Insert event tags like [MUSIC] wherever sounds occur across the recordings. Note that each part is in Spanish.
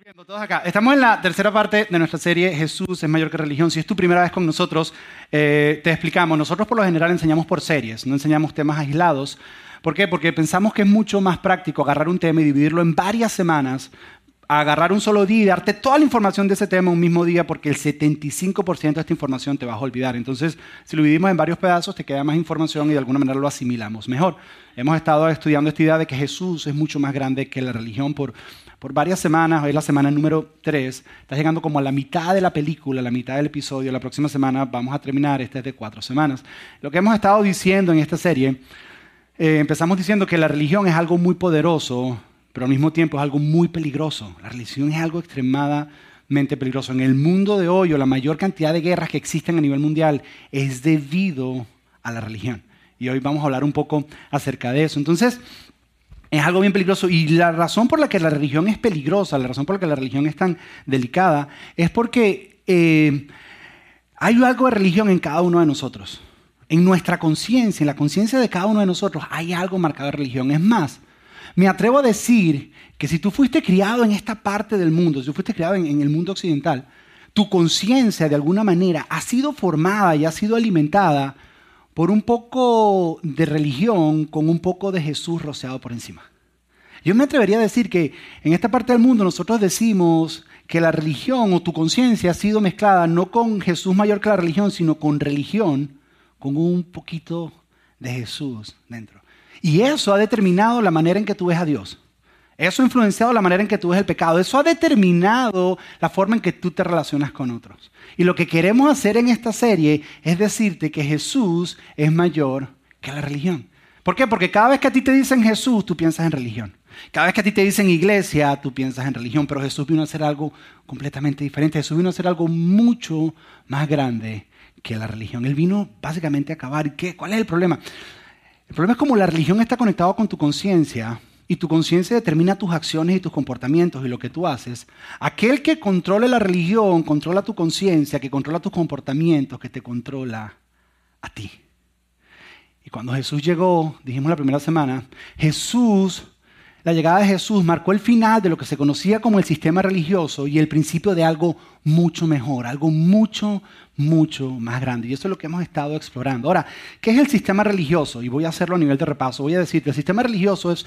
Todos acá. Estamos en la tercera parte de nuestra serie Jesús es mayor que religión. Si es tu primera vez con nosotros, eh, te explicamos. Nosotros por lo general enseñamos por series, no enseñamos temas aislados. ¿Por qué? Porque pensamos que es mucho más práctico agarrar un tema y dividirlo en varias semanas, agarrar un solo día y darte toda la información de ese tema un mismo día, porque el 75% de esta información te vas a olvidar. Entonces, si lo dividimos en varios pedazos, te queda más información y de alguna manera lo asimilamos mejor. Hemos estado estudiando esta idea de que Jesús es mucho más grande que la religión por por varias semanas, hoy es la semana número 3, está llegando como a la mitad de la película, la mitad del episodio, la próxima semana vamos a terminar, este es de cuatro semanas. Lo que hemos estado diciendo en esta serie, eh, empezamos diciendo que la religión es algo muy poderoso, pero al mismo tiempo es algo muy peligroso. La religión es algo extremadamente peligroso. En el mundo de hoy, o la mayor cantidad de guerras que existen a nivel mundial es debido a la religión. Y hoy vamos a hablar un poco acerca de eso. Entonces, es algo bien peligroso. Y la razón por la que la religión es peligrosa, la razón por la que la religión es tan delicada, es porque eh, hay algo de religión en cada uno de nosotros. En nuestra conciencia, en la conciencia de cada uno de nosotros, hay algo marcado de religión. Es más, me atrevo a decir que si tú fuiste criado en esta parte del mundo, si tú fuiste criado en el mundo occidental, tu conciencia de alguna manera ha sido formada y ha sido alimentada por un poco de religión con un poco de Jesús rociado por encima. Yo me atrevería a decir que en esta parte del mundo nosotros decimos que la religión o tu conciencia ha sido mezclada no con Jesús mayor que la religión, sino con religión, con un poquito de Jesús dentro. Y eso ha determinado la manera en que tú ves a Dios. Eso ha influenciado la manera en que tú ves el pecado. Eso ha determinado la forma en que tú te relacionas con otros. Y lo que queremos hacer en esta serie es decirte que Jesús es mayor que la religión. ¿Por qué? Porque cada vez que a ti te dicen Jesús, tú piensas en religión. Cada vez que a ti te dicen iglesia, tú piensas en religión. Pero Jesús vino a hacer algo completamente diferente. Jesús vino a hacer algo mucho más grande que la religión. Él vino básicamente a acabar. ¿Qué? ¿Cuál es el problema? El problema es como la religión está conectada con tu conciencia y tu conciencia determina tus acciones y tus comportamientos y lo que tú haces, aquel que controle la religión controla tu conciencia, que controla tus comportamientos, que te controla a ti. Y cuando Jesús llegó, dijimos la primera semana, Jesús, la llegada de Jesús marcó el final de lo que se conocía como el sistema religioso y el principio de algo mucho mejor, algo mucho, mucho más grande. Y eso es lo que hemos estado explorando. Ahora, ¿qué es el sistema religioso? Y voy a hacerlo a nivel de repaso. Voy a decirte, el sistema religioso es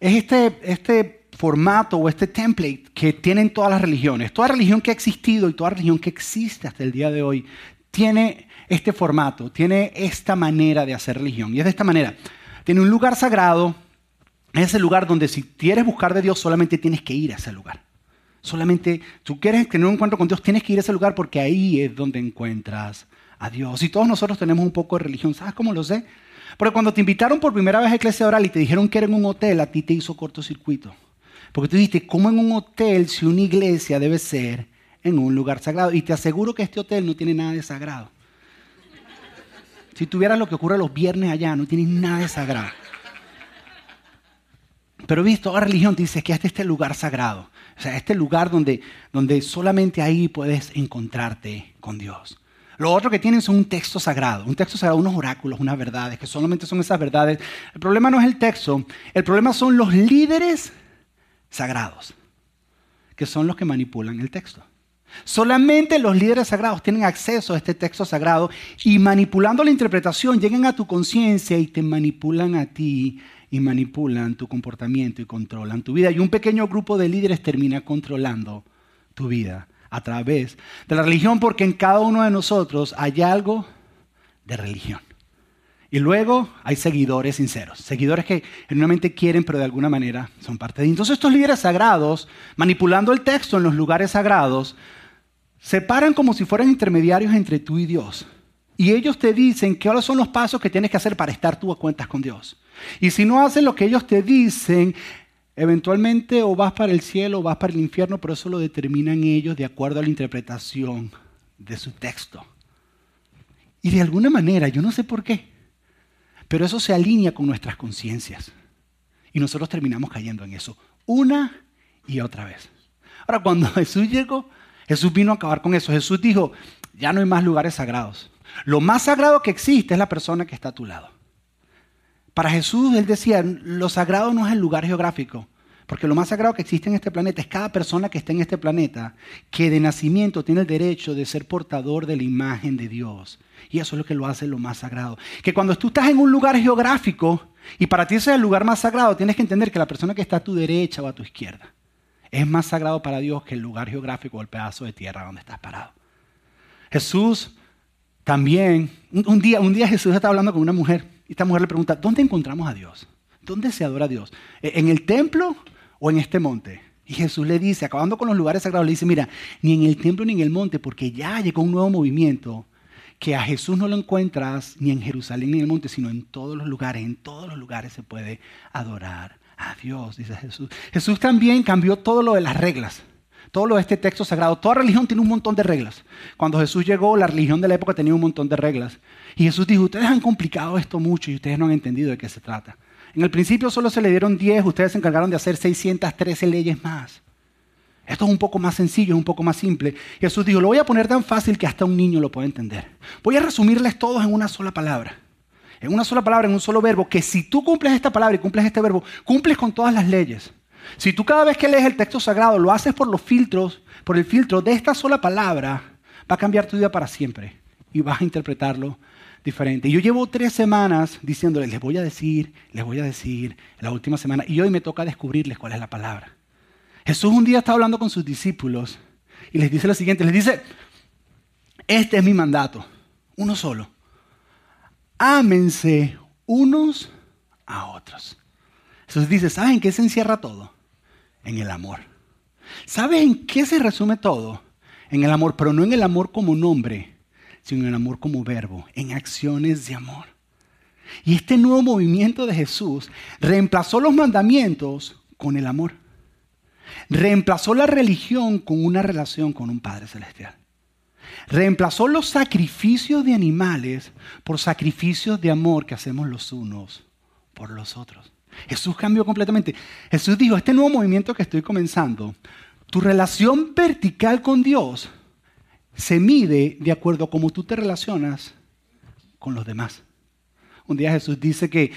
es este, este formato o este template que tienen todas las religiones. Toda religión que ha existido y toda religión que existe hasta el día de hoy tiene este formato, tiene esta manera de hacer religión. Y es de esta manera. Tiene un lugar sagrado, es el lugar donde si quieres buscar de Dios solamente tienes que ir a ese lugar. Solamente tú quieres tener un encuentro con Dios, tienes que ir a ese lugar porque ahí es donde encuentras a Dios. Y todos nosotros tenemos un poco de religión. ¿Sabes cómo lo sé? Porque cuando te invitaron por primera vez a Iglesia Oral y te dijeron que era en un hotel, a ti te hizo cortocircuito. Porque tú dijiste, ¿cómo en un hotel si una iglesia debe ser en un lugar sagrado? Y te aseguro que este hotel no tiene nada de sagrado. Si tuvieras lo que ocurre los viernes allá, no tienes nada de sagrado. Pero visto, toda religión te dice que este es este lugar sagrado. O sea, este lugar donde, donde solamente ahí puedes encontrarte con Dios. Lo otro que tienen son un texto sagrado, un texto sagrado, unos oráculos, unas verdades, que solamente son esas verdades. El problema no es el texto, el problema son los líderes sagrados, que son los que manipulan el texto. Solamente los líderes sagrados tienen acceso a este texto sagrado y manipulando la interpretación llegan a tu conciencia y te manipulan a ti y manipulan tu comportamiento y controlan tu vida. Y un pequeño grupo de líderes termina controlando tu vida a través de la religión porque en cada uno de nosotros hay algo de religión. Y luego hay seguidores sinceros, seguidores que genuinamente quieren, pero de alguna manera son parte de. Entonces estos líderes sagrados, manipulando el texto en los lugares sagrados, se paran como si fueran intermediarios entre tú y Dios. Y ellos te dicen cuáles son los pasos que tienes que hacer para estar tú a cuentas con Dios. Y si no haces lo que ellos te dicen, Eventualmente o vas para el cielo o vas para el infierno, pero eso lo determinan ellos de acuerdo a la interpretación de su texto. Y de alguna manera, yo no sé por qué, pero eso se alinea con nuestras conciencias. Y nosotros terminamos cayendo en eso una y otra vez. Ahora, cuando [LAUGHS] Jesús llegó, Jesús vino a acabar con eso. Jesús dijo, ya no hay más lugares sagrados. Lo más sagrado que existe es la persona que está a tu lado. Para Jesús, él decía, lo sagrado no es el lugar geográfico. Porque lo más sagrado que existe en este planeta es cada persona que está en este planeta que de nacimiento tiene el derecho de ser portador de la imagen de Dios. Y eso es lo que lo hace lo más sagrado. Que cuando tú estás en un lugar geográfico y para ti ese es el lugar más sagrado, tienes que entender que la persona que está a tu derecha o a tu izquierda es más sagrado para Dios que el lugar geográfico o el pedazo de tierra donde estás parado. Jesús también, un día, un día Jesús estaba hablando con una mujer y esta mujer le pregunta, ¿dónde encontramos a Dios? ¿Dónde se adora a Dios? ¿En el templo o en este monte? Y Jesús le dice, acabando con los lugares sagrados, le dice, mira, ni en el templo ni en el monte, porque ya llegó un nuevo movimiento que a Jesús no lo encuentras ni en Jerusalén ni en el monte, sino en todos los lugares. En todos los lugares se puede adorar a Dios, dice Jesús. Jesús también cambió todo lo de las reglas. Todo este texto sagrado. Toda religión tiene un montón de reglas. Cuando Jesús llegó, la religión de la época tenía un montón de reglas. Y Jesús dijo, ustedes han complicado esto mucho y ustedes no han entendido de qué se trata. En el principio solo se le dieron 10, ustedes se encargaron de hacer 613 leyes más. Esto es un poco más sencillo, es un poco más simple. Jesús dijo, lo voy a poner tan fácil que hasta un niño lo puede entender. Voy a resumirles todos en una sola palabra. En una sola palabra, en un solo verbo, que si tú cumples esta palabra y cumples este verbo, cumples con todas las leyes. Si tú cada vez que lees el texto sagrado lo haces por los filtros, por el filtro de esta sola palabra, va a cambiar tu vida para siempre y vas a interpretarlo diferente. Yo llevo tres semanas diciéndoles, les voy a decir, les voy a decir, la última semana, y hoy me toca descubrirles cuál es la palabra. Jesús un día está hablando con sus discípulos y les dice lo siguiente, les dice, este es mi mandato, uno solo. Ámense unos a otros. Jesús dice, ¿saben qué se encierra todo? En el amor. ¿Saben en qué se resume todo? En el amor, pero no en el amor como nombre, sino en amor como verbo, en acciones de amor. Y este nuevo movimiento de Jesús reemplazó los mandamientos con el amor. Reemplazó la religión con una relación con un Padre Celestial. Reemplazó los sacrificios de animales por sacrificios de amor que hacemos los unos por los otros. Jesús cambió completamente. Jesús dijo, este nuevo movimiento que estoy comenzando, tu relación vertical con Dios se mide de acuerdo a cómo tú te relacionas con los demás. Un día Jesús dice que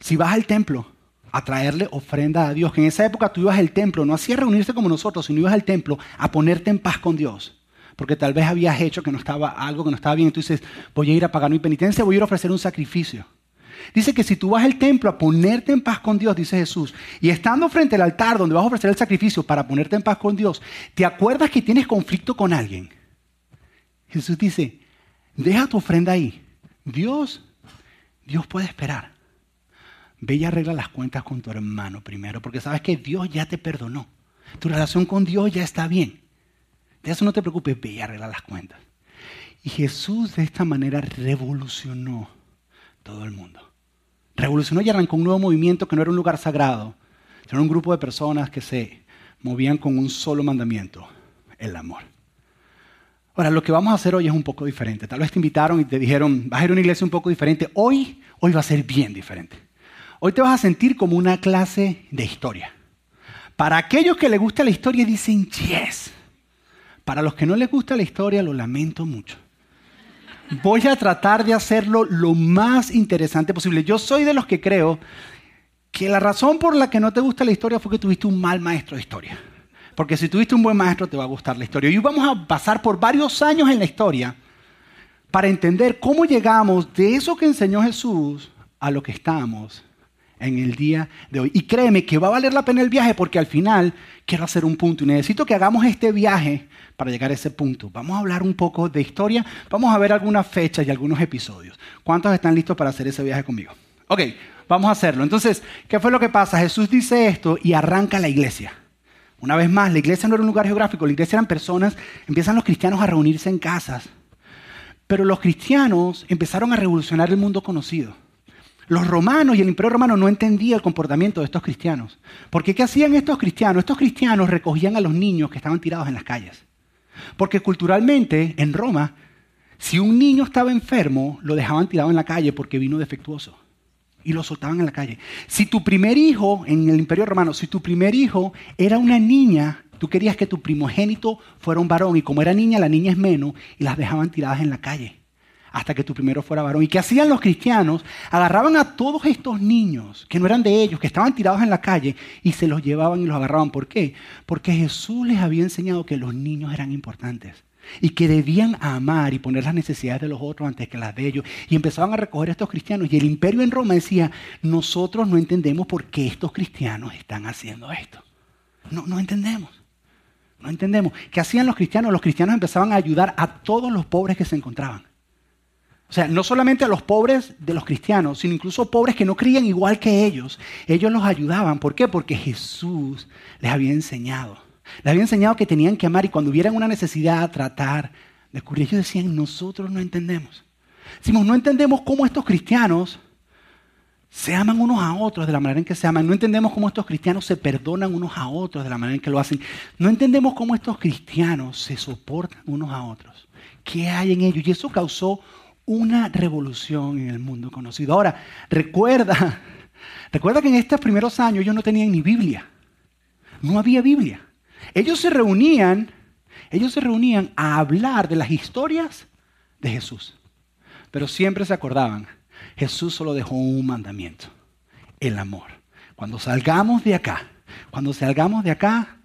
si vas al templo a traerle ofrenda a Dios, que en esa época tú ibas al templo, no hacías reunirse como nosotros, sino ibas al templo a ponerte en paz con Dios. Porque tal vez habías hecho que no estaba algo que no estaba bien, entonces voy a ir a pagar mi penitencia, voy a ir a ofrecer un sacrificio. Dice que si tú vas al templo a ponerte en paz con Dios, dice Jesús, y estando frente al altar donde vas a ofrecer el sacrificio para ponerte en paz con Dios, te acuerdas que tienes conflicto con alguien Jesús dice, deja tu ofrenda ahí. Dios, Dios puede esperar. Ve y arregla las cuentas con tu hermano primero, porque sabes que Dios ya te perdonó. Tu relación con Dios ya está bien. De eso no te preocupes, ve y arregla las cuentas. Y Jesús de esta manera revolucionó todo el mundo. Revolucionó y arrancó un nuevo movimiento que no era un lugar sagrado, sino un grupo de personas que se movían con un solo mandamiento, el amor. Ahora, lo que vamos a hacer hoy es un poco diferente. Tal vez te invitaron y te dijeron, vas a ir a una iglesia un poco diferente. Hoy, hoy va a ser bien diferente. Hoy te vas a sentir como una clase de historia. Para aquellos que les gusta la historia dicen yes. Para los que no les gusta la historia lo lamento mucho. Voy a tratar de hacerlo lo más interesante posible. Yo soy de los que creo que la razón por la que no te gusta la historia fue que tuviste un mal maestro de historia. Porque si tuviste un buen maestro te va a gustar la historia. Y vamos a pasar por varios años en la historia para entender cómo llegamos de eso que enseñó Jesús a lo que estamos en el día de hoy. Y créeme que va a valer la pena el viaje porque al final quiero hacer un punto y necesito que hagamos este viaje para llegar a ese punto. Vamos a hablar un poco de historia, vamos a ver algunas fechas y algunos episodios. ¿Cuántos están listos para hacer ese viaje conmigo? Ok, vamos a hacerlo. Entonces, ¿qué fue lo que pasa? Jesús dice esto y arranca la iglesia. Una vez más, la iglesia no era un lugar geográfico, la iglesia eran personas, empiezan los cristianos a reunirse en casas. Pero los cristianos empezaron a revolucionar el mundo conocido. Los romanos y el imperio romano no entendían el comportamiento de estos cristianos. Porque ¿qué hacían estos cristianos? Estos cristianos recogían a los niños que estaban tirados en las calles. Porque culturalmente, en Roma, si un niño estaba enfermo, lo dejaban tirado en la calle porque vino defectuoso y lo soltaban en la calle. Si tu primer hijo, en el Imperio Romano, si tu primer hijo era una niña, tú querías que tu primogénito fuera un varón y como era niña, la niña es menos y las dejaban tiradas en la calle. Hasta que tu primero fuera varón. ¿Y qué hacían los cristianos? Agarraban a todos estos niños que no eran de ellos, que estaban tirados en la calle, y se los llevaban y los agarraban. ¿Por qué? Porque Jesús les había enseñado que los niños eran importantes y que debían amar y poner las necesidades de los otros antes que las de ellos. Y empezaban a recoger a estos cristianos. Y el imperio en Roma decía, nosotros no entendemos por qué estos cristianos están haciendo esto. No, no entendemos. No entendemos. ¿Qué hacían los cristianos? Los cristianos empezaban a ayudar a todos los pobres que se encontraban. O sea, no solamente a los pobres de los cristianos, sino incluso pobres que no creían igual que ellos. Ellos los ayudaban. ¿Por qué? Porque Jesús les había enseñado. Les había enseñado que tenían que amar y cuando hubieran una necesidad, tratar de cubrir. Ellos decían, nosotros no entendemos. Decimos, no entendemos cómo estos cristianos se aman unos a otros de la manera en que se aman. No entendemos cómo estos cristianos se perdonan unos a otros de la manera en que lo hacen. No entendemos cómo estos cristianos se soportan unos a otros. ¿Qué hay en ellos? Y eso causó una revolución en el mundo conocido. Ahora, recuerda, [LAUGHS] recuerda que en estos primeros años ellos no tenían ni Biblia. No había Biblia. Ellos se reunían, ellos se reunían a hablar de las historias de Jesús. Pero siempre se acordaban, Jesús solo dejó un mandamiento, el amor. Cuando salgamos de acá, cuando salgamos de acá,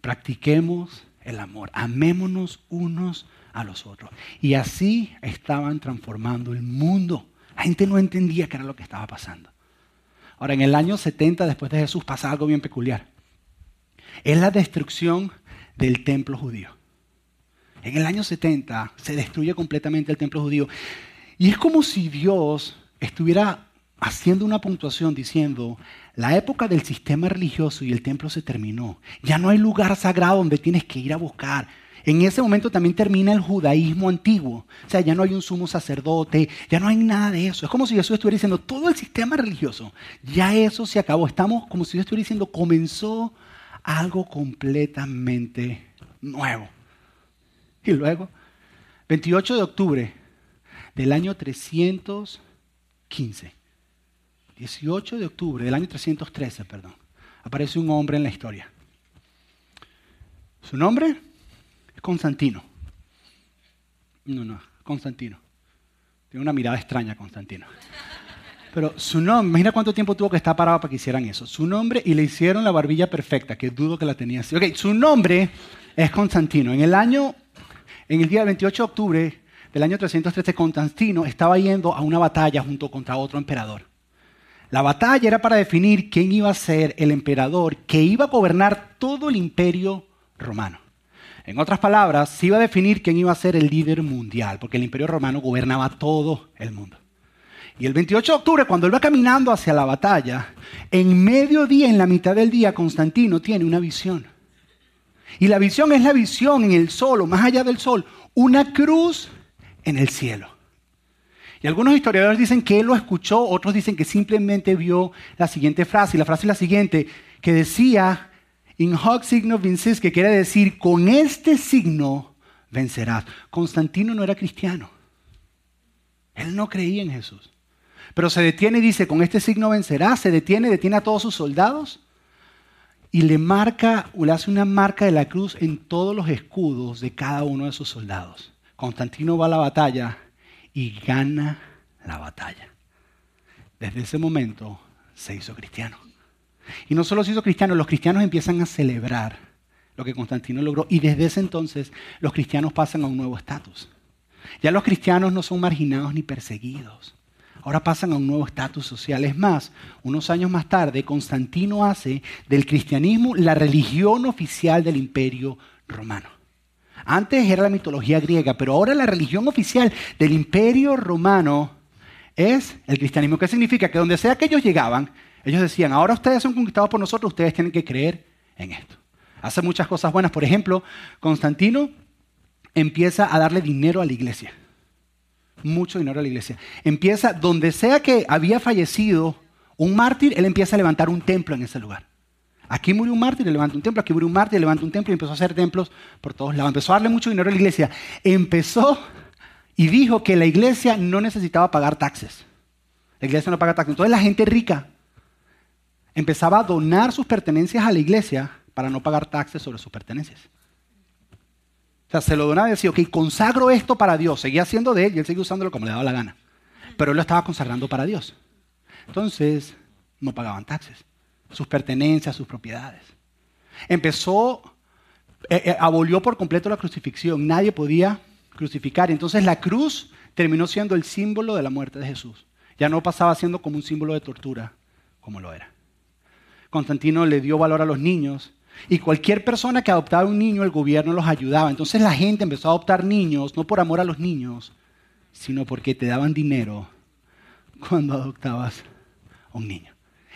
practiquemos el amor, amémonos unos a los otros. Y así estaban transformando el mundo. La gente no entendía qué era lo que estaba pasando. Ahora, en el año 70 después de Jesús pasa algo bien peculiar es la destrucción del templo judío. En el año 70 se destruye completamente el templo judío. Y es como si Dios estuviera haciendo una puntuación diciendo, la época del sistema religioso y el templo se terminó. Ya no hay lugar sagrado donde tienes que ir a buscar. En ese momento también termina el judaísmo antiguo. O sea, ya no hay un sumo sacerdote, ya no hay nada de eso. Es como si Jesús estuviera diciendo, todo el sistema religioso, ya eso se acabó. Estamos como si Dios estuviera diciendo, comenzó algo completamente nuevo. Y luego, 28 de octubre del año 315, 18 de octubre del año 313, perdón, aparece un hombre en la historia. Su nombre Constantino. No, no, Constantino. Tiene una mirada extraña, Constantino. Pero su nombre, imagina cuánto tiempo tuvo que estar parado para que hicieran eso. Su nombre, y le hicieron la barbilla perfecta, que dudo que la tenía así. Ok, su nombre es Constantino. En el año, en el día 28 de octubre del año 313, Constantino estaba yendo a una batalla junto contra otro emperador. La batalla era para definir quién iba a ser el emperador que iba a gobernar todo el imperio romano. En otras palabras, se iba a definir quién iba a ser el líder mundial, porque el imperio romano gobernaba todo el mundo. Y el 28 de octubre, cuando él va caminando hacia la batalla, en mediodía, en la mitad del día, Constantino tiene una visión. Y la visión es la visión en el sol, o más allá del sol, una cruz en el cielo. Y algunos historiadores dicen que él lo escuchó, otros dicen que simplemente vio la siguiente frase. Y la frase es la siguiente, que decía, in hoc signo vinces, que quiere decir, con este signo vencerás. Constantino no era cristiano. Él no creía en Jesús. Pero se detiene y dice, con este signo vencerá, se detiene, detiene a todos sus soldados y le marca, le hace una marca de la cruz en todos los escudos de cada uno de sus soldados. Constantino va a la batalla y gana la batalla. Desde ese momento se hizo cristiano. Y no solo se hizo cristiano, los cristianos empiezan a celebrar lo que Constantino logró y desde ese entonces los cristianos pasan a un nuevo estatus. Ya los cristianos no son marginados ni perseguidos ahora pasan a un nuevo estatus social. Es más, unos años más tarde, Constantino hace del cristianismo la religión oficial del imperio romano. Antes era la mitología griega, pero ahora la religión oficial del imperio romano es el cristianismo. ¿Qué significa? Que donde sea que ellos llegaban, ellos decían, ahora ustedes son conquistados por nosotros, ustedes tienen que creer en esto. Hace muchas cosas buenas. Por ejemplo, Constantino empieza a darle dinero a la iglesia mucho dinero a la iglesia. Empieza, donde sea que había fallecido un mártir, él empieza a levantar un templo en ese lugar. Aquí murió un mártir, le levanta un templo, aquí murió un mártir, le levanta un templo y empezó a hacer templos por todos lados. Empezó a darle mucho dinero a la iglesia. Empezó y dijo que la iglesia no necesitaba pagar taxes. La iglesia no paga taxes. Entonces la gente rica empezaba a donar sus pertenencias a la iglesia para no pagar taxes sobre sus pertenencias. O sea, se lo donaba y decía, ok, consagro esto para Dios. Seguía siendo de él y él seguía usándolo como le daba la gana. Pero él lo estaba consagrando para Dios. Entonces, no pagaban taxes, sus pertenencias, sus propiedades. Empezó, eh, eh, abolió por completo la crucifixión. Nadie podía crucificar. Entonces la cruz terminó siendo el símbolo de la muerte de Jesús. Ya no pasaba siendo como un símbolo de tortura, como lo era. Constantino le dio valor a los niños y cualquier persona que adoptaba un niño, el gobierno los ayudaba. Entonces la gente empezó a adoptar niños, no por amor a los niños, sino porque te daban dinero cuando adoptabas a un niño.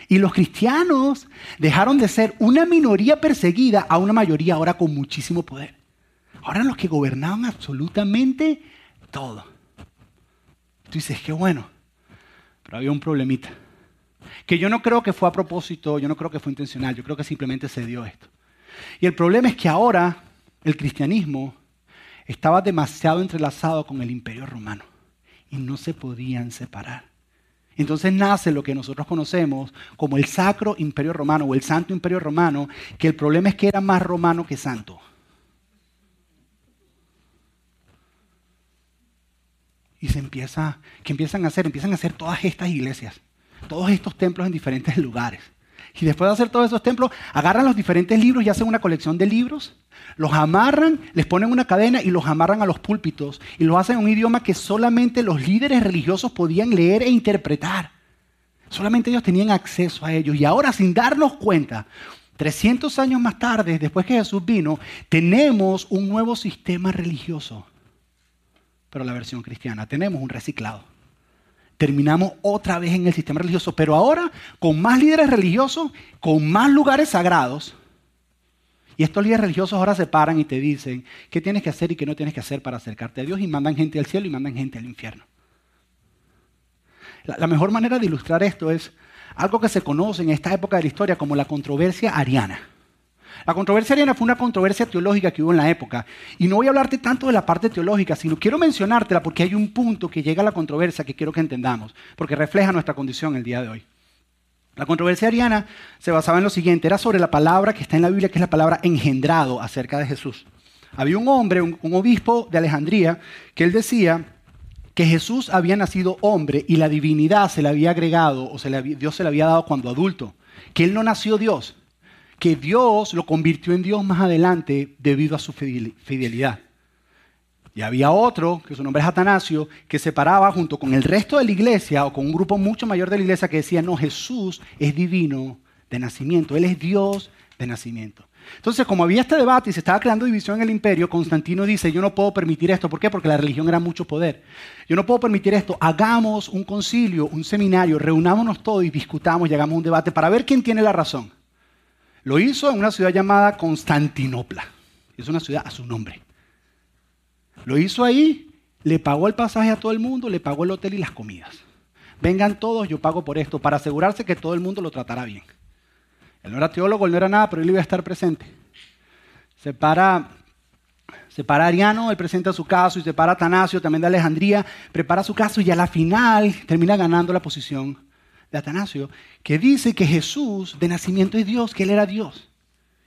Y los cristianos dejaron de ser una minoría perseguida a una mayoría ahora con muchísimo poder. Ahora los que gobernaban absolutamente todo. Tú dices, qué bueno. Pero había un problemita. Que yo no creo que fue a propósito, yo no creo que fue intencional, yo creo que simplemente se dio esto. Y el problema es que ahora el cristianismo estaba demasiado entrelazado con el imperio romano y no se podían separar. Entonces nace lo que nosotros conocemos como el sacro imperio romano o el santo imperio romano, que el problema es que era más romano que santo. Y se empieza, ¿qué empiezan a hacer? Empiezan a hacer todas estas iglesias, todos estos templos en diferentes [LAUGHS] lugares. Y después de hacer todos esos templos, agarran los diferentes libros y hacen una colección de libros, los amarran, les ponen una cadena y los amarran a los púlpitos y lo hacen en un idioma que solamente los líderes religiosos podían leer e interpretar. Solamente ellos tenían acceso a ellos. Y ahora, sin darnos cuenta, 300 años más tarde, después que Jesús vino, tenemos un nuevo sistema religioso pero la versión cristiana. Tenemos un reciclado. Terminamos otra vez en el sistema religioso, pero ahora con más líderes religiosos, con más lugares sagrados. Y estos líderes religiosos ahora se paran y te dicen qué tienes que hacer y qué no tienes que hacer para acercarte a Dios y mandan gente al cielo y mandan gente al infierno. La, mejor manera de ilustrar esto es algo que se conoce en esta época de la historia como la controversia ariana. La controversia ariana fue una controversia teológica que hubo en la época. Y no voy a hablarte tanto de la parte teológica, sino quiero mencionártela porque hay un punto que llega a la controversia que quiero que entendamos, porque refleja nuestra condición el día de hoy. La controversia ariana se basaba en lo siguiente, era sobre la palabra que está en la Biblia, que es la palabra engendrado acerca de Jesús. Había un hombre, un, obispo de Alejandría, que él decía que Jesús había nacido hombre y la divinidad se le había agregado o Dios se le había dado cuando adulto, que él no nació Dios, que Dios lo convirtió en Dios más adelante debido a su fidelidad. Y había otro, que su nombre es Atanasio, que se paraba junto con el resto de la iglesia o con un grupo mucho mayor de la iglesia que decía, no, Jesús es divino de nacimiento, Él es Dios de nacimiento. Entonces, como había este debate y se estaba creando división en el imperio, Constantino dice, yo no puedo permitir esto. ¿Por qué? Porque la religión era mucho poder. Yo no puedo permitir esto. Hagamos un concilio, un seminario, reunámonos todos y discutamos, llegamos a un debate para ver quién tiene la razón. Lo hizo en una ciudad llamada Constantinopla. Es una ciudad a su nombre. Lo hizo ahí, le pagó el pasaje a todo el mundo, le pagó el hotel y las comidas. Vengan todos, yo pago por esto, para asegurarse que todo el mundo lo tratará bien. Él no era teólogo, él no era nada, pero él iba a estar presente. Se para, se para Ariano, él presenta su caso, y se para Atanasio, también de Alejandría, prepara su caso y a la final termina ganando la posición de Atanasio, que dice que Jesús de nacimiento es Dios, que Él era Dios,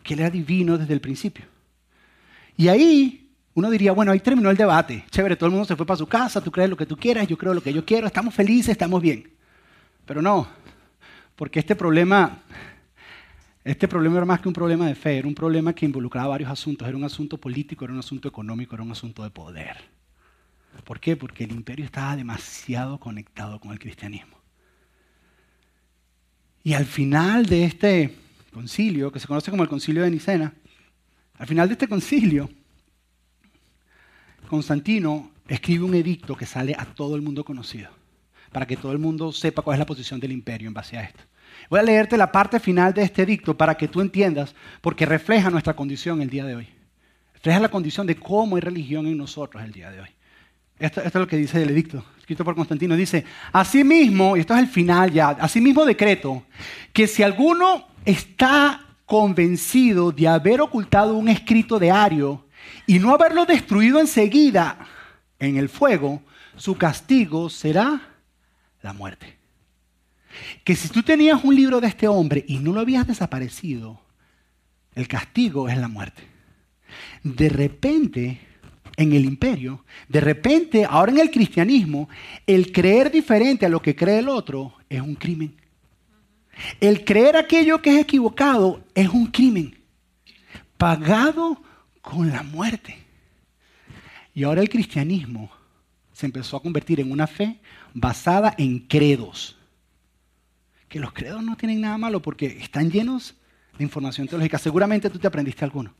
que Él era divino desde el principio. Y ahí uno diría, bueno, ahí terminó el debate, chévere, todo el mundo se fue para su casa, tú crees lo que tú quieras, yo creo lo que yo quiero, estamos felices, estamos bien. Pero no, porque este problema, este problema era más que un problema de fe, era un problema que involucraba varios asuntos, era un asunto político, era un asunto económico, era un asunto de poder. ¿Por qué? Porque el imperio estaba demasiado conectado con el cristianismo. Y al final de este concilio, que se conoce como el concilio de Nicena, al final de este concilio, Constantino escribe un edicto que sale a todo el mundo conocido, para que todo el mundo sepa cuál es la posición del imperio en base a esto. Voy a leerte la parte final de este edicto para que tú entiendas, porque refleja nuestra condición el día de hoy. Refleja la condición de cómo hay religión en nosotros el día de hoy. Esto, es lo que dice el edicto, escrito por Constantino. Dice, asimismo, y esto es el final ya, asimismo decreto, que si alguno está convencido de haber ocultado un escrito de Ario y no haberlo destruido enseguida en el fuego, su castigo será la muerte. Que si tú tenías un libro de este hombre y no lo habías desaparecido, el castigo es la muerte. De repente, en el imperio, de repente, ahora en el cristianismo, el creer diferente a lo que cree el otro es un crimen. El creer aquello que es equivocado es un crimen, pagado con la muerte. Y ahora el cristianismo se empezó a convertir en una fe basada en credos. Que los credos no tienen nada malo porque están llenos de información teológica. Seguramente tú te aprendiste alguno.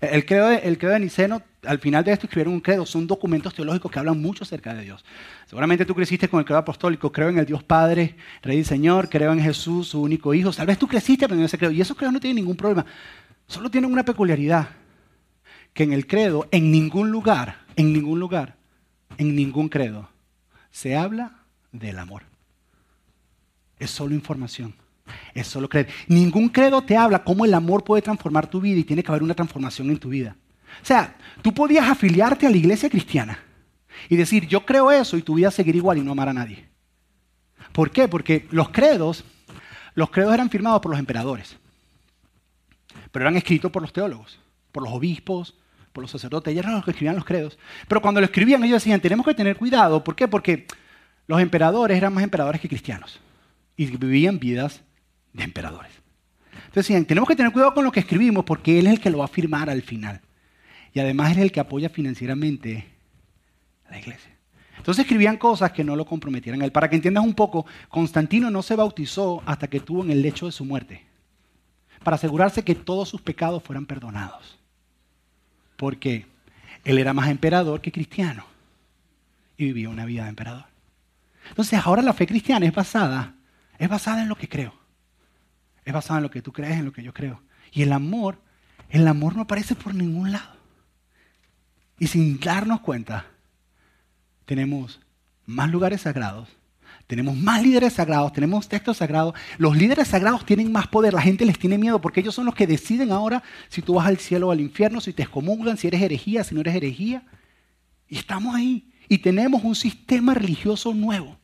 El credo, de, el credo Niceno, al final de esto escribieron un credo, son documentos teológicos que hablan mucho acerca de Dios. Seguramente tú creciste con el credo apostólico, creo en el Dios Padre, Rey y Señor, creo en Jesús, su único Hijo. Tal vez tú creciste aprendiendo ese credo y esos credos no tienen ningún problema. Solo tienen una peculiaridad, que en el credo, en ningún lugar, en ningún lugar, en ningún credo, se habla del amor. Es solo información. Es solo creer. Ningún credo te habla cómo el amor puede transformar tu vida y tiene que haber una transformación en tu vida. O sea, tú podías afiliarte a la iglesia cristiana y decir, yo creo eso y tu vida seguir igual y no amar a nadie. ¿Por qué? Porque los credos, los credos eran firmados por los emperadores, pero eran escritos por los teólogos, por los obispos, por los sacerdotes, ellos eran los que escribían los credos. Pero cuando lo escribían ellos decían, tenemos que tener cuidado. ¿Por qué? Porque los emperadores eran más emperadores que cristianos y vivían vidas de emperadores. Entonces decían, tenemos que tener cuidado con lo que escribimos porque él es el que lo va a firmar al final. Y además es el que apoya financieramente a la iglesia. Entonces escribían cosas que no lo comprometieran a él. Para que entiendas un poco, Constantino no se bautizó hasta que estuvo en el lecho de su muerte, para asegurarse que todos sus pecados fueran perdonados. Porque él era más emperador que cristiano y vivía una vida de emperador. Entonces ahora la fe cristiana es basada, es basada en lo que creo. Es basada en lo que tú crees, en lo que yo creo. Y el amor, el amor no aparece por ningún lado. Y sin darnos cuenta, tenemos más lugares sagrados, tenemos más líderes sagrados, tenemos textos sagrados. Los líderes sagrados tienen más poder, la gente les tiene miedo porque ellos son los que deciden ahora si tú vas al cielo o al infierno, si te excomungan, si eres herejía, si no eres herejía. Y estamos ahí. Y tenemos un sistema religioso nuevo.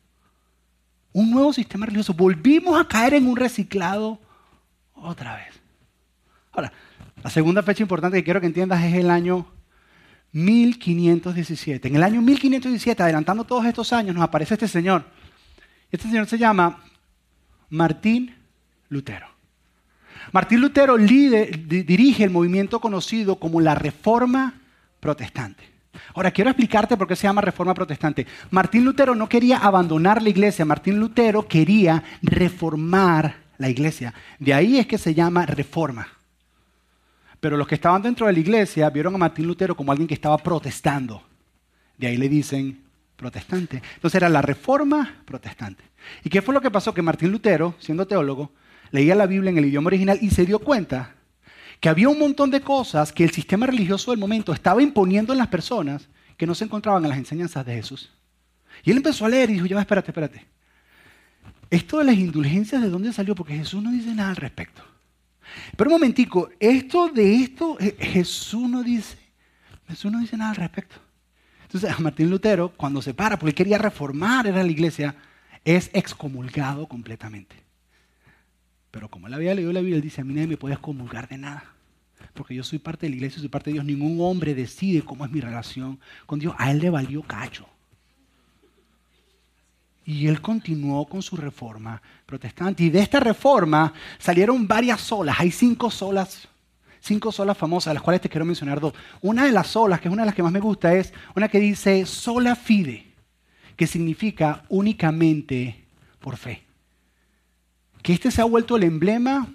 Un nuevo sistema religioso. Volvimos a caer en un reciclado otra vez. Ahora, la segunda fecha importante que quiero que entiendas es el año 1517. En el año 1517, adelantando todos estos años, nos aparece este señor. Este señor se llama Martín Lutero. Martín Lutero dirige el movimiento conocido como la Reforma Protestante. Ahora, quiero explicarte por qué se llama Reforma Protestante. Martín Lutero no quería abandonar la iglesia, Martín Lutero quería reformar la iglesia. De ahí es que se llama reforma. Pero los que estaban dentro de la iglesia vieron a Martín Lutero como alguien que estaba protestando. De ahí le dicen protestante. Entonces era la reforma protestante. ¿Y qué fue lo que pasó? Que Martín Lutero, siendo teólogo, leía la Biblia en el idioma original y se dio cuenta que había un montón de cosas que el sistema religioso del momento estaba imponiendo en las personas que no se encontraban en las enseñanzas de Jesús. Y él empezó a leer y dijo, ya, espérate, espérate. Esto de las indulgencias, ¿de dónde salió? Porque Jesús no dice nada al respecto. Pero un momentico, esto de esto, Jesús no dice, Jesús no dice nada al respecto. Entonces, a Martín Lutero, cuando se para, porque quería reformar era la iglesia, es excomulgado completamente. Pero como él había leído la Biblia, él dice, a mí nadie me puede excomulgar de nada. Porque yo soy parte de la iglesia, soy parte de Dios. Ningún hombre decide cómo es mi relación con Dios. A él le valió cacho. Y él continuó con su reforma protestante. Y de esta reforma salieron varias solas. Hay cinco solas, cinco solas famosas, las cuales te quiero mencionar dos. Una de las solas, que es una de las que más me gusta, es una que dice sola fide, que significa únicamente por fe. Que este se ha vuelto el emblema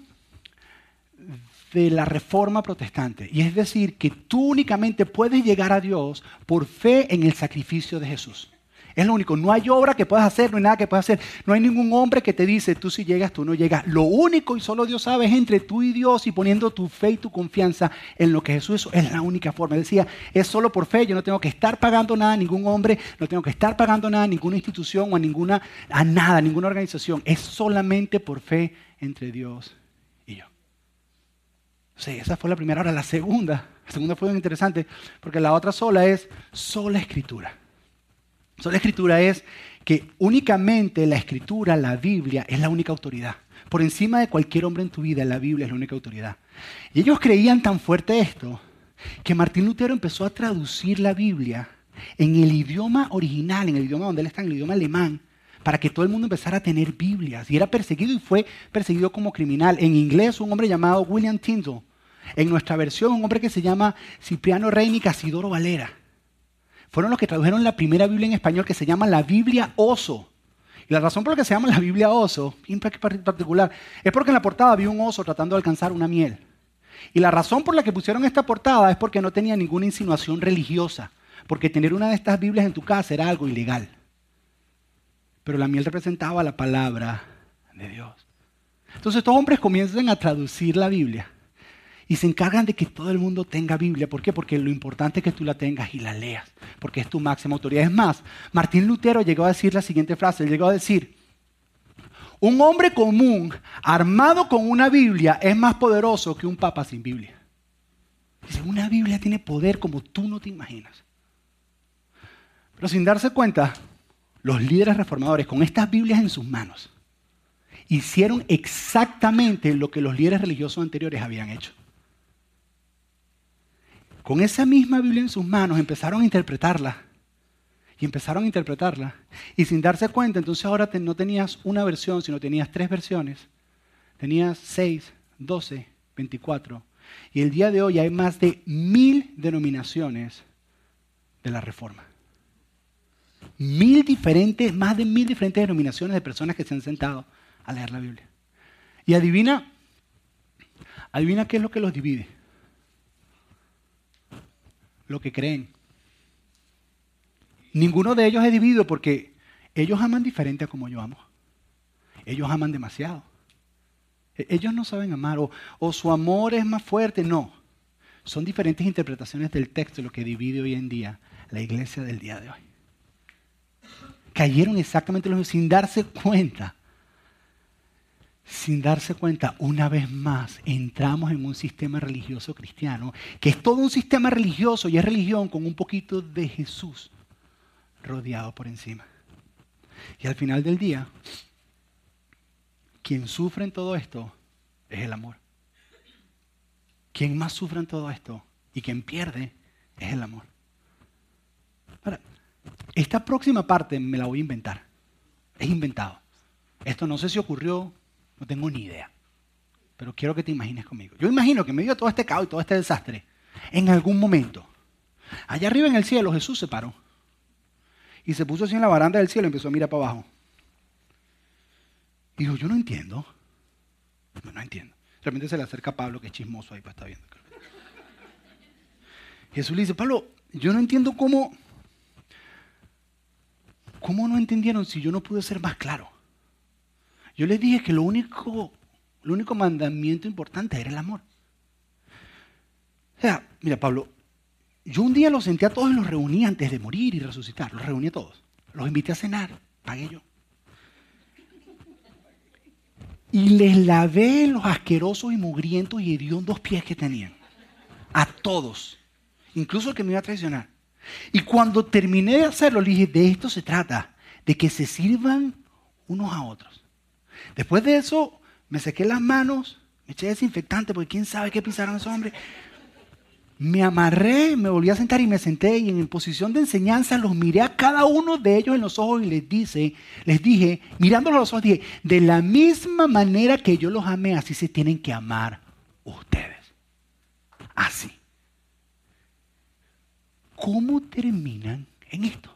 de la reforma protestante. Y es decir, que tú únicamente puedes llegar a Dios por fe en el sacrificio de Jesús. Es lo único. No hay obra que puedas hacer, no hay nada que puedas hacer. No hay ningún hombre que te dice, tú si llegas, tú no llegas. Lo único y solo Dios sabe es entre tú y Dios y poniendo tu fe y tu confianza en lo que Jesús es. Es la única forma. Decía, es solo por fe. Yo no tengo que estar pagando nada a ningún hombre, no tengo que estar pagando nada a ninguna institución o a ninguna, a nada, ninguna organización. Es solamente por fe entre Dios y yo. Sí, esa fue la primera. Ahora, la segunda. La segunda fue muy interesante porque la otra sola es sola escritura. La escritura es que únicamente la escritura, la Biblia, es la única autoridad. Por encima de cualquier hombre en tu vida, la Biblia es la única autoridad. Y ellos creían tan fuerte esto que Martín Lutero empezó a traducir la Biblia en el idioma original, en el idioma donde él está, en el idioma alemán, para que todo el mundo empezara a tener Biblias. Y era perseguido y fue perseguido como criminal. En inglés, un hombre llamado William Tyndall. En nuestra versión, un hombre que se llama Cipriano Reini Casidoro Valera. Fueron los que tradujeron la primera Biblia en español que se llama la Biblia Oso. Y la razón por la que se llama la Biblia Oso, en particular, es porque en la portada había un oso tratando de alcanzar una miel. Y la razón por la que pusieron esta portada es porque no tenía ninguna insinuación religiosa, porque tener una de estas Biblias en tu casa era algo ilegal. Pero la miel representaba la palabra de Dios. Entonces estos hombres comienzan a traducir la Biblia y se encargan de que todo el mundo tenga Biblia. ¿Por qué? Porque lo importante es que tú la tengas y la leas, porque es tu máxima autoridad. Es más, Martín Lutero llegó a decir la siguiente frase, él llegó a decir, un hombre común armado con una Biblia es más poderoso que un papa sin Biblia. Dice, una Biblia tiene poder como tú no te imaginas. Pero sin darse cuenta, los líderes reformadores con estas Biblias en sus manos hicieron exactamente lo que los líderes religiosos anteriores habían hecho. Con esa misma Biblia en sus manos empezaron a interpretarla. Y empezaron a interpretarla. Y sin darse cuenta, entonces ahora no tenías una versión, sino tenías tres versiones. Tenías seis, doce, veinticuatro. Y el día de hoy hay más de mil denominaciones de la Reforma. Mil diferentes, más de mil diferentes denominaciones de personas que se han sentado a leer la Biblia. Y adivina, adivina qué es lo que los divide. Lo que creen. Ninguno de ellos es dividido porque ellos aman diferente a como yo amo. Ellos aman demasiado. E-, ellos no saben amar o, o su amor es más fuerte. No. Son diferentes interpretaciones del texto lo que divide hoy en día la iglesia del día de hoy cayeron exactamente los sin darse cuenta. Sin darse cuenta, una vez más, entramos en un sistema religioso cristiano, que es todo un sistema religioso y es religión con un poquito de Jesús rodeado por encima. Y al final del día, quien sufre en todo esto es el amor. Quien más sufre en todo esto y quien pierde es el amor. Ahora, esta próxima parte me la voy a inventar. Es inventado. Esto no sé si ocurrió, no tengo ni idea. Pero quiero que te imagines conmigo. Yo imagino que en medio de todo este caos y todo este desastre, en algún momento, allá arriba en el cielo, Jesús se paró. Y se puso así en la baranda del cielo y empezó a mirar para abajo. Y dijo, yo no entiendo. No, no entiendo. Realmente se le acerca a Pablo, que es chismoso ahí para estar viendo. Jesús le dice, Pablo, yo no entiendo cómo ¿Cómo no entendieron si yo no pude ser más claro? Yo les dije que lo único, lo único mandamiento importante era el amor. O sea, mira, Pablo, yo un día los senté a todos y los reuní antes de morir y resucitar. Los reuní a todos. Los invité a cenar. Pagué yo. Y les lavé los asquerosos y mugrientos y hediondos pies que tenían. A todos. Incluso el que me iba a traicionar. Y cuando terminé de hacerlo, le dije, de esto se trata, de que se sirvan unos a otros. Después de eso, me sequé las manos, me eché desinfectante, porque quién sabe qué pisaron esos hombres. Me amarré, me volví a sentar y me senté y en posición de enseñanza los miré a cada uno de ellos en los ojos y les, dice, les dije, mirándolos a los ojos, dije, de la misma manera que yo los amé, así se tienen que amar ustedes. Así. ¿cómo terminan en esto?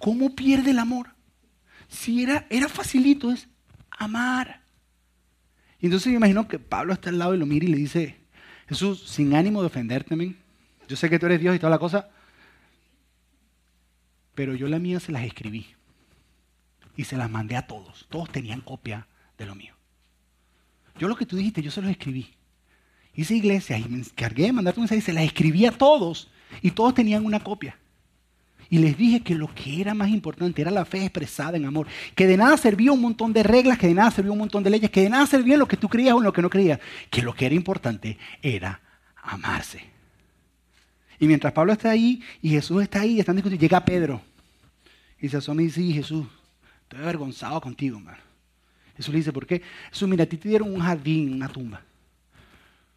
¿Cómo pierde el amor? Si era, era facilito, es amar. Y entonces me imagino que Pablo está al lado y lo mira y le dice, Jesús, sin ánimo de ofenderte, yo sé que tú eres Dios y toda la cosa, pero yo la mía se las escribí y se las mandé a todos. Todos tenían copia de lo mío. Yo lo que tú dijiste, yo se los escribí. Hice iglesia y me encargué de mandarte un mensaje y se las escribí a todos. Y todos tenían una copia. Y les dije que lo que era más importante era la fe expresada en amor. Que de nada servía un montón de reglas, que de nada servía un montón de leyes, que de nada servía lo que tú creías o lo que no creías. Que lo que era importante era amarse. Y mientras Pablo está ahí y Jesús está ahí, están discutiendo, llega Pedro. Y se asoma y dice, Jesús, estoy avergonzado contigo, hermano. Jesús le dice, ¿por qué? Jesús, mira, a ti te dieron un jardín, una tumba.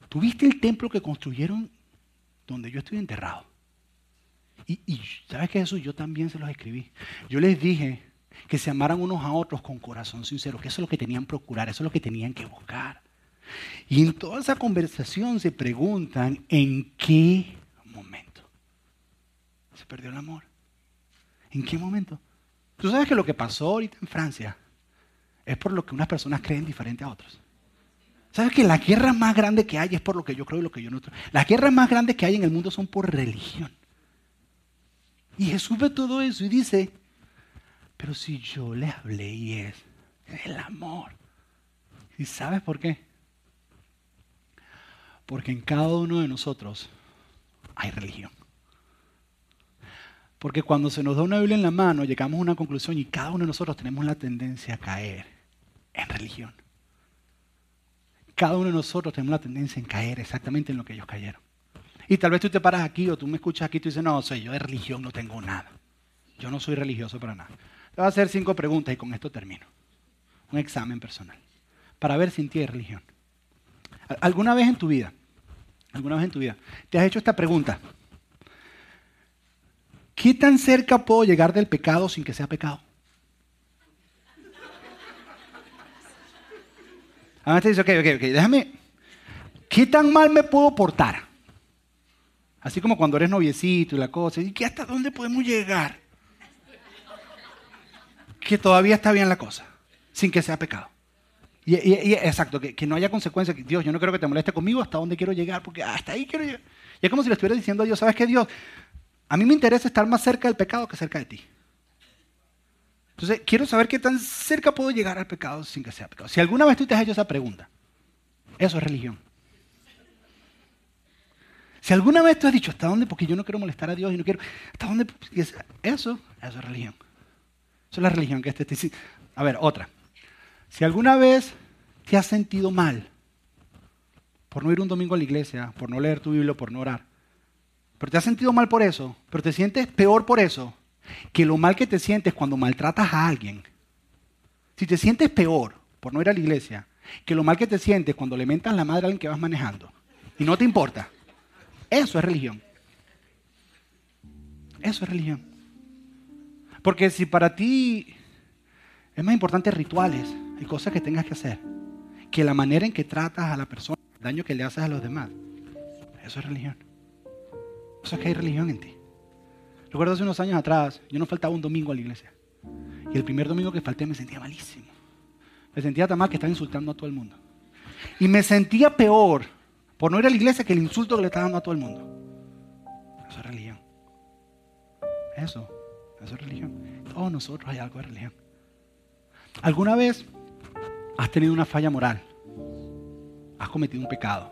¿Tuviste el templo que construyeron donde yo estoy enterrado. Y, ¿sabes qué, Jesús? Yo también se los escribí. Yo les dije que se amaran unos a otros con corazón sincero, que eso es lo que tenían que procurar, eso es lo que tenían que buscar. Y en toda esa conversación se preguntan en qué momento se perdió el amor. ¿En qué momento? Tú sabes que lo que pasó ahorita en Francia es por lo que unas personas creen diferente a otros. ¿Sabes que la guerra más grande que hay es por lo que yo creo y lo que yo no creo? Las guerras más grandes que hay en el mundo son por religión. Y Jesús ve todo eso y dice, pero si yo le hablé y es el amor. ¿Y sabes por qué? Porque en cada uno de nosotros hay religión. Porque cuando se nos da una Biblia en la mano, llegamos a una conclusión y cada uno de nosotros tenemos la tendencia a caer en religión. Cada uno de nosotros tenemos la tendencia en caer exactamente en lo que ellos cayeron. Y tal vez tú te paras aquí o tú me escuchas aquí y tú dices, no, soy yo de religión no tengo nada. Yo no soy religioso para nada. Te voy a hacer cinco preguntas y con esto termino. Un examen personal. Para ver si en religión. ¿Alguna vez en tu vida, alguna vez en tu vida, te has hecho esta pregunta? ¿Qué tan cerca puedo llegar del pecado sin que sea pecado? Ahora te dice, ok, ok, ok, déjame. ¿Qué tan mal me puedo portar? Así como cuando eres noviecito y la cosa. ¿Y qué hasta dónde podemos llegar? Que todavía está bien la cosa, sin que sea pecado. Y, exacto, que, que, no haya consecuencias. Dios, yo no quiero que te moleste conmigo hasta dónde quiero llegar, porque hasta ahí quiero llegar. Y es como si le estuviera diciendo a Dios, ¿sabes qué, Dios? A mí me interesa estar más cerca del pecado que cerca de ti. Entonces, quiero saber qué tan cerca puedo llegar al pecado sin que sea pecado. Si alguna vez tú te has hecho esa pregunta, eso es religión. Si alguna vez tú has dicho, ¿hasta dónde? Porque yo no quiero molestar a Dios y no quiero. ¿Hasta dónde? Eso, eso es religión. Eso es la religión que este te dice. A ver, otra. Si alguna vez te has sentido mal por no ir un domingo a la iglesia, por no leer tu Biblia, por no orar, pero te has sentido mal por eso, pero te sientes peor por eso, que lo mal que te sientes cuando maltratas a alguien. Si te sientes peor por no ir a la iglesia, que lo mal que te sientes cuando le mentas la madre a alguien que vas manejando, y no te importa, eso es religión. Eso es religión. Porque si para ti es más importante rituales y cosas que tengas que hacer, que la manera en que tratas a la persona, el daño que le haces a los demás, eso es religión. Eso es que hay religión en ti. Recuerdo hace unos años atrás, yo no faltaba un domingo a la iglesia. Y el primer domingo que falté me sentía malísimo. Me sentía tan mal que estaba insultando a todo el mundo. Y me sentía peor por no ir a la iglesia que el insulto que le estaba dando a todo el mundo. Eso es religión. Eso, eso es religión. Todos nosotros hay algo de religión. ¿Alguna vez has tenido una falla moral? ¿Has cometido un pecado?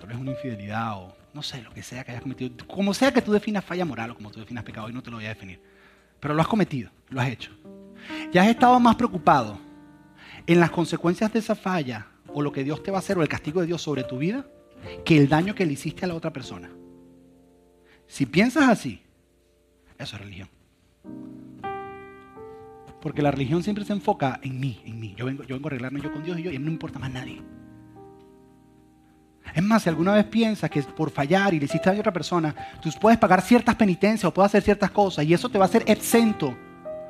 Tal vez una infidelidad o no sé, lo que sea que hayas cometido, como sea que tú definas falla moral o como tú definas pecado, hoy no te lo voy a definir, pero lo has cometido, lo has hecho. Ya has estado más preocupado en las consecuencias de esa falla o lo que Dios te va a hacer o el castigo de Dios sobre tu vida que el daño que le hiciste a la otra persona. Si piensas así, eso es religión. Porque la religión siempre se enfoca en mí, en mí. Yo vengo, yo vengo a arreglarme yo con Dios y yo, y a mí no importa más nadie. Es más, si alguna vez piensas que por fallar y le hiciste a otra persona, tú puedes pagar ciertas penitencias o puedes hacer ciertas cosas y eso te va a hacer exento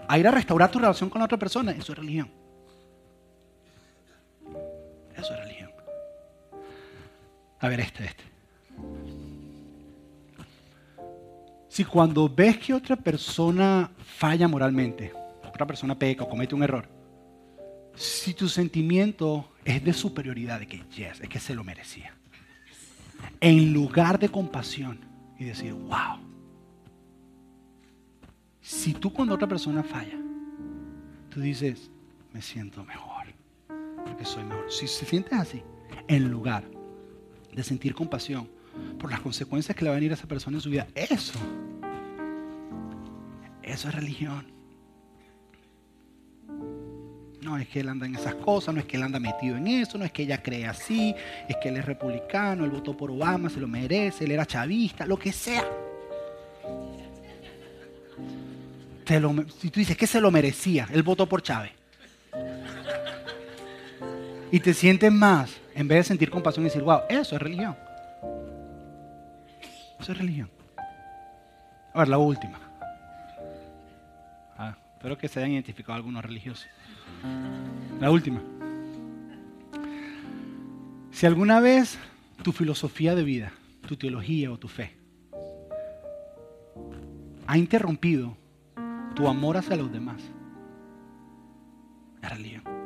a ir a restaurar tu relación con la otra persona, eso es religión. A ver, este, este. Si cuando ves que otra persona falla moralmente, otra persona peca o comete un error, si tu sentimiento es de superioridad, de que yes, es que se lo merecía en lugar de compasión y decir, wow. Si tú cuando otra persona falla, tú dices, me siento mejor, porque soy mejor. Si se sientes así, en lugar de sentir compasión por las consecuencias que le va a venir a esa persona en su vida, eso, eso es religión. No es que él anda en esas cosas, no es que él anda metido en eso, no es que ella cree así, es que él es republicano, él votó por Obama, se lo merece, él era chavista, lo que sea. si tú dices que se lo merecía, él votó por Chávez. Y te sientes más, en vez de sentir compasión y decir, wow, eso es religión. Eso es religión. A ver, la última. Ah, espero que se hayan identificado algunos religiosos. La última. Si alguna vez tu filosofía de vida, tu teología o tu fe ha interrumpido tu amor hacia los demás, es religión.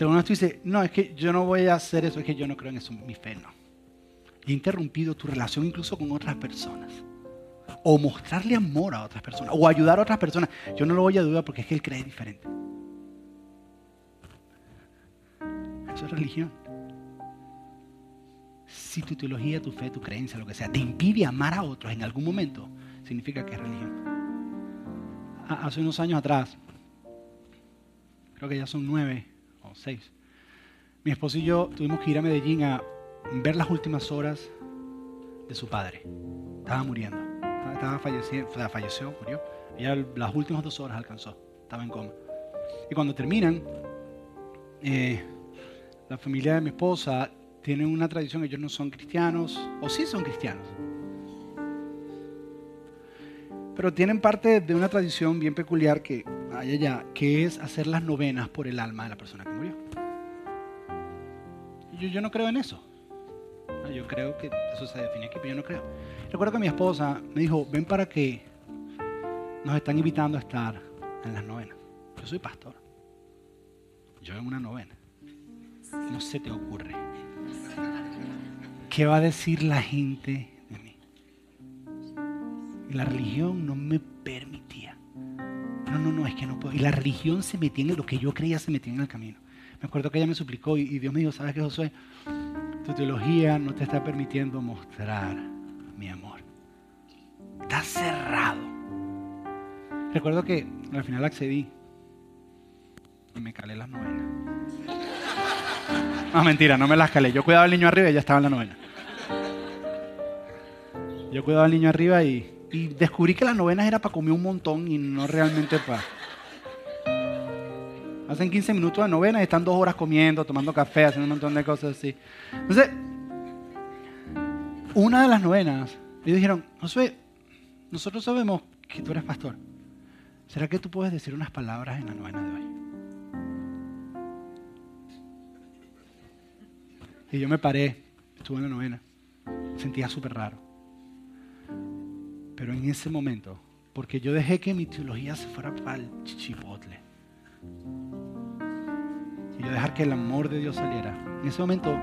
Si alguna vez tú dices, no, es que yo no voy a hacer eso, es que yo no creo en eso, mi fe no. He interrumpido tu relación incluso con otras personas. O mostrarle amor a otras personas. O ayudar a otras personas. Yo no lo voy a dudar porque es que él cree diferente. Eso es religión. Si tu teología, tu fe, tu creencia, lo que sea, te impide amar a otros en algún momento, significa que es religión. Hace unos años atrás, creo que ya son nueve o seis, mi esposo y yo tuvimos que ir a Medellín a ver las últimas horas de su padre. Estaba muriendo. Estaba falleciendo, falleció, murió. Ella las últimas dos horas alcanzó. Estaba en coma. Y cuando terminan, eh, la familia de mi esposa tiene una tradición, ellos no son cristianos, o sí son cristianos. Pero tienen parte de una tradición bien peculiar que hay allá, que es hacer las novenas por el alma de la persona. Yo, no creo en eso. Yo creo que eso se define aquí, pero yo no creo. Recuerdo que mi esposa me dijo, ven para que nos están invitando a estar en las novenas. Yo soy pastor. Yo en una novena. No se te ocurre. ¿Qué va a decir la gente de mí? Y la religión no me permitía. No, no, no, es que no puedo. Y la religión se metía en lo que yo creía se metía en el camino. Me acuerdo que ella me suplicó y, Dios me dijo, ¿sabes qué, Josué? Tu teología no te está permitiendo mostrar mi amor. Está cerrado. Recuerdo que al final accedí y me calé las novenas. No, mentira, no me las calé. Yo cuidaba al niño arriba y ella estaba en la novena. Yo cuidaba al niño arriba y, y descubrí que las novenas era para comer un montón y no realmente para... Hacen 15 minutos de novena y están dos horas comiendo, tomando café, haciendo un montón de cosas así. Entonces, una de las novenas, ellos dijeron, Josué, nosotros sabemos que tú eres pastor. ¿Será que tú puedes decir unas palabras en la novena de hoy? Y yo me paré, estuve en la novena, sentía súper raro. Pero en ese momento, porque yo dejé que mi teología se fuera para el chichipotle y yo dejar que el amor de Dios saliera. En ese momento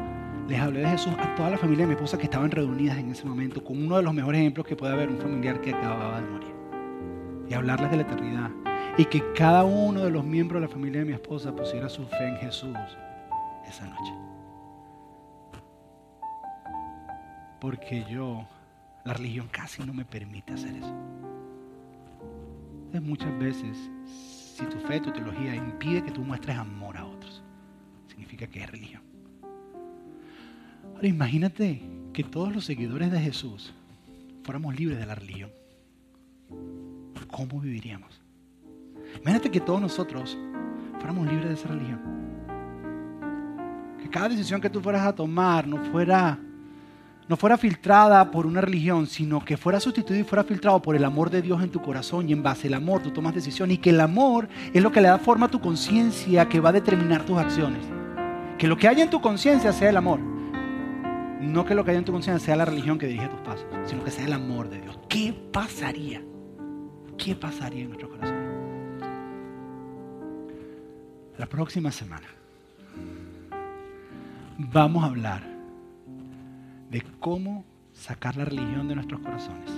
les hablé de Jesús a toda la familia de mi esposa que estaban reunidas en ese momento con uno de los mejores ejemplos que puede haber un familiar que acababa de morir. Y hablarles de la eternidad. Y que cada uno de los miembros de la familia de mi esposa pusiera su fe en Jesús esa noche. Porque yo, la religión casi no me permite hacer eso. Entonces muchas veces, si tu fe, tu teología impide que tú muestres amor a significa que es religión. Ahora imagínate que todos los seguidores de Jesús fuéramos libres de la religión. ¿Cómo viviríamos? Imagínate que todos nosotros fuéramos libres de esa religión. Que cada decisión que tú fueras a tomar no fuera, no fuera filtrada por una religión, sino que fuera sustituido y fuera filtrado por el amor de Dios en tu corazón y en base al amor tú tomas decisiones y que el amor es lo que le da forma a tu conciencia que va a determinar tus acciones. Que lo que haya en tu conciencia sea el amor. No que lo que haya en tu conciencia sea la religión que dirige tus pasos, sino que sea el amor de Dios. ¿Qué pasaría? ¿Qué pasaría en nuestro corazón? La próxima semana vamos a hablar de cómo sacar la religión de nuestros corazones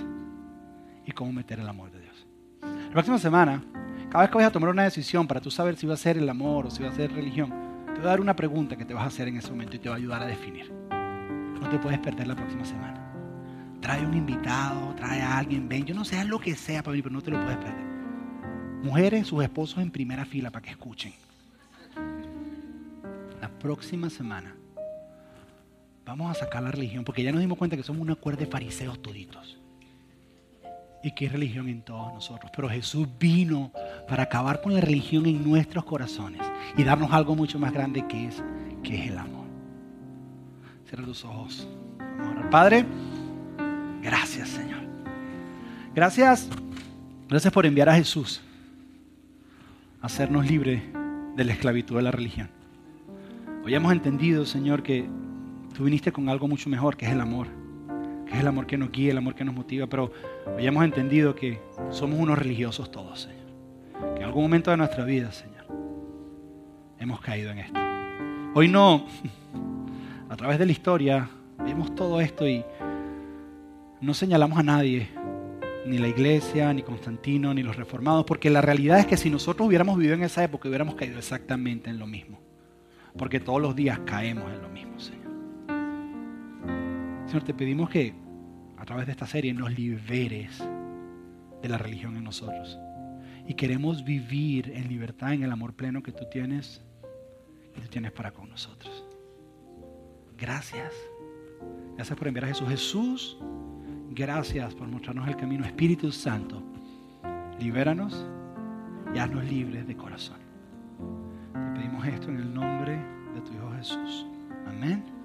y cómo meter el amor de Dios. La próxima semana, cada vez que vayas a tomar una decisión para tú saber si va a ser el amor o si va a ser religión, te voy a dar una pregunta que te vas a hacer en ese momento y te va a ayudar a definir. No te puedes perder la próxima semana. Trae un invitado, trae a alguien, ven, yo no sé, lo que sea para venir, pero no te lo puedes perder. Mujeres, sus esposos en primera fila para que escuchen. La próxima semana vamos a sacar la religión, porque ya nos dimos cuenta que somos una cuerda de fariseos toditos. Y hay religión en todos nosotros. Pero Jesús vino para acabar con la religión en nuestros corazones y darnos algo mucho más grande que es, que es el amor. Cierra tus ojos. Padre. Gracias, Señor. Gracias. Gracias por enviar a Jesús a hacernos libres de la esclavitud de la religión. Hoy hemos entendido, Señor, que tú viniste con algo mucho mejor, que es el amor. Que es el amor que nos guía, el amor que nos motiva. Pero hoy entendido que somos unos religiosos todos, Señor. Que en algún momento de nuestra vida, Señor, hemos caído en esto. Hoy no, [LAUGHS] a través de la historia, vemos todo esto y no señalamos a nadie, ni la iglesia, ni Constantino, ni los reformados, porque la realidad es que si nosotros hubiéramos vivido en esa época, hubiéramos caído exactamente en lo mismo. Porque todos los días caemos en lo mismo, Señor. Señor, te pedimos que través de esta serie nos liberes de la religión en nosotros. Y queremos vivir en libertad, en el amor pleno que tú tienes y tú tienes para con nosotros. Gracias. Gracias por enviar a Jesús. Jesús Gracias por mostrarnos el camino. Espíritu Santo, libéranos y haznos libres de corazón. Te pedimos esto en el nombre de tu Hijo Jesús. Amén.